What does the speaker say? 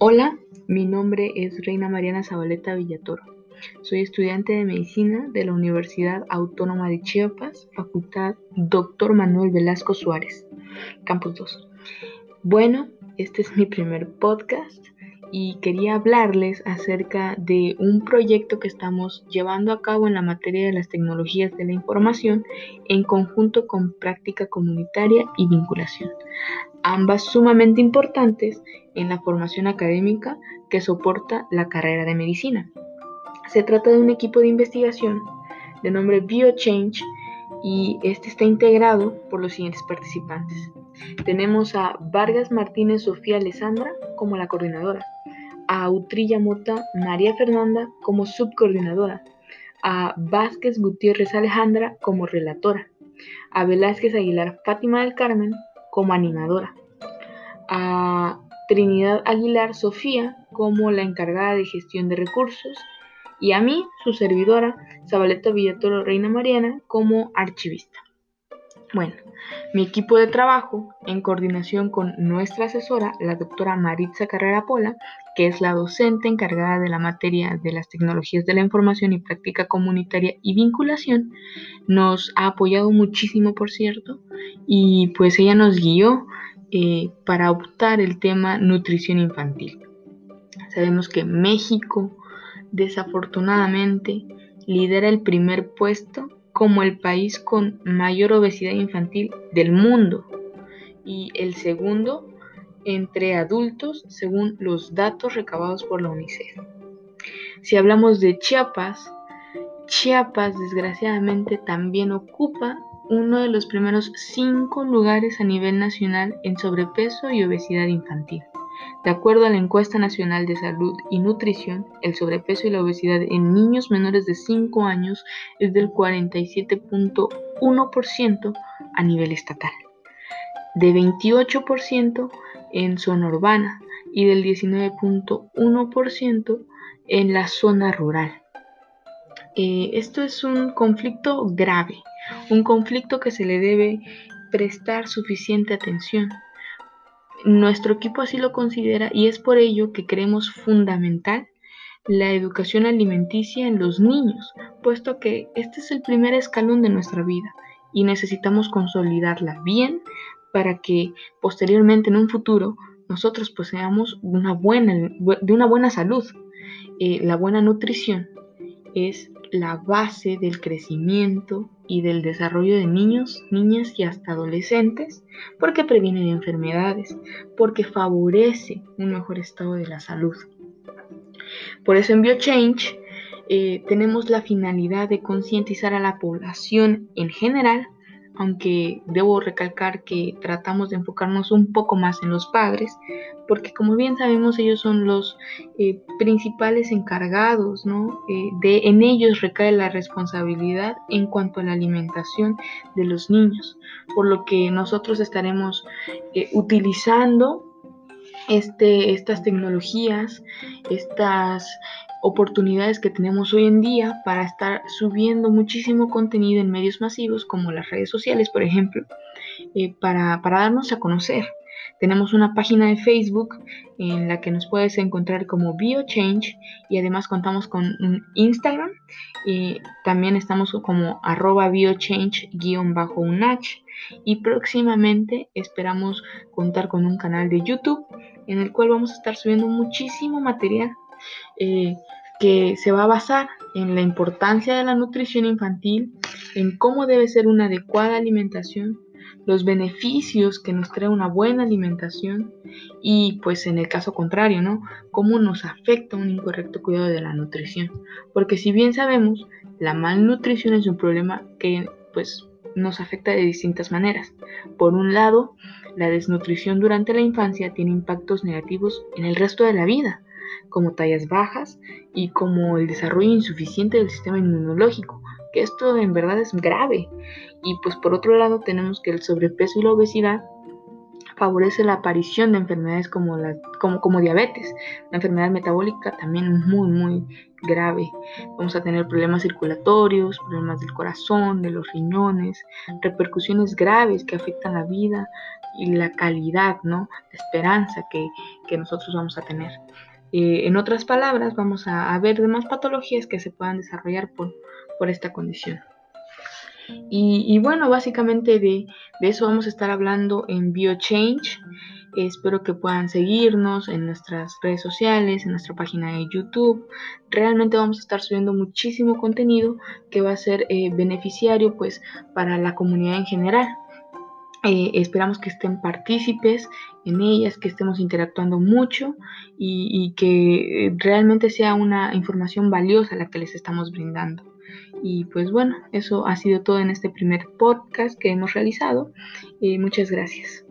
Hola, mi nombre es Reina Mariana Zabaleta Villatoro. Soy estudiante de medicina de la Universidad Autónoma de Chiapas, Facultad Dr. Manuel Velasco Suárez, Campus 2. Bueno, este es mi primer podcast y quería hablarles acerca de un proyecto que estamos llevando a cabo en la materia de las tecnologías de la información en conjunto con práctica comunitaria y vinculación, ambas sumamente importantes en la formación académica que soporta la carrera de medicina. Se trata de un equipo de investigación de nombre BioChange y este está integrado por los siguientes participantes. Tenemos a Vargas Martínez Sofía Alessandra como la coordinadora, a Utrilla Mota María Fernanda como subcoordinadora, a Vázquez Gutiérrez Alejandra como relatora, a Velázquez Aguilar Fátima del Carmen como animadora, a Trinidad Aguilar Sofía como la encargada de gestión de recursos y a mí, su servidora, Zabaleta Villatoro Reina Mariana, como archivista. Bueno, mi equipo de trabajo, en coordinación con nuestra asesora, la doctora Maritza Carrera Pola, que es la docente encargada de la materia de las tecnologías de la información y práctica comunitaria y vinculación, nos ha apoyado muchísimo, por cierto, y pues ella nos guió eh, para optar el tema nutrición infantil. Sabemos que México, desafortunadamente, lidera el primer puesto como el país con mayor obesidad infantil del mundo y el segundo entre adultos según los datos recabados por la UNICEF. Si hablamos de Chiapas, Chiapas desgraciadamente también ocupa uno de los primeros cinco lugares a nivel nacional en sobrepeso y obesidad infantil. De acuerdo a la encuesta nacional de salud y nutrición, el sobrepeso y la obesidad en niños menores de 5 años es del 47.1% a nivel estatal, de 28% en zona urbana y del 19.1% en la zona rural. Eh, esto es un conflicto grave, un conflicto que se le debe prestar suficiente atención nuestro equipo así lo considera y es por ello que creemos fundamental la educación alimenticia en los niños, puesto que este es el primer escalón de nuestra vida y necesitamos consolidarla bien para que posteriormente en un futuro nosotros poseamos una buena, de una buena salud. Eh, la buena nutrición es la base del crecimiento y del desarrollo de niños, niñas y hasta adolescentes, porque previene enfermedades, porque favorece un mejor estado de la salud. Por eso en BioChange eh, tenemos la finalidad de concientizar a la población en general aunque debo recalcar que tratamos de enfocarnos un poco más en los padres, porque como bien sabemos ellos son los eh, principales encargados, ¿no? Eh, de, en ellos recae la responsabilidad en cuanto a la alimentación de los niños, por lo que nosotros estaremos eh, utilizando este, estas tecnologías, estas oportunidades que tenemos hoy en día para estar subiendo muchísimo contenido en medios masivos como las redes sociales, por ejemplo, eh, para, darnos a conocer. Tenemos una página de Facebook en la que nos puedes encontrar como BioChange y además contamos con un Instagram y también estamos como arroba BioChange-unach y próximamente esperamos contar con un canal de YouTube en el cual vamos a estar subiendo muchísimo material eh, que se va a basar en la importancia de la nutrición infantil, en cómo debe ser una adecuada alimentación, los beneficios que nos trae una buena alimentación y pues en el caso contrario, ¿no? Cómo nos afecta un incorrecto cuidado de la nutrición. Porque si bien sabemos, la malnutrición es un problema que pues nos afecta de distintas maneras. Por un lado, la desnutrición durante la infancia tiene impactos negativos en el resto de la vida como tallas bajas y como el desarrollo insuficiente del sistema inmunológico, que esto en verdad es grave. Y pues por otro lado tenemos que el sobrepeso y la obesidad favorece la aparición de enfermedades como, la, como, como diabetes, la enfermedad metabólica también muy, muy grave. Vamos a tener problemas circulatorios, problemas del corazón, de los riñones, repercusiones graves que afectan la vida la calidad ¿no? de esperanza que, nosotros vamos a tener. Eh, en otras palabras, vamos a, ver demás patologías que se puedan desarrollar por, por esta condición. Y, bueno, básicamente de, de, eso vamos a estar hablando en BioChange. Espero que puedan seguirnos en nuestras redes sociales, en nuestra página de YouTube. Realmente vamos a estar subiendo muchísimo contenido que va a ser eh, beneficiario pues para la comunidad en general. Eh, esperamos que estén partícipes en ellas, que estemos interactuando mucho y, que eh, realmente sea una información valiosa la que les estamos brindando. Y pues bueno, eso ha sido todo en este primer podcast que hemos realizado. muchas gracias.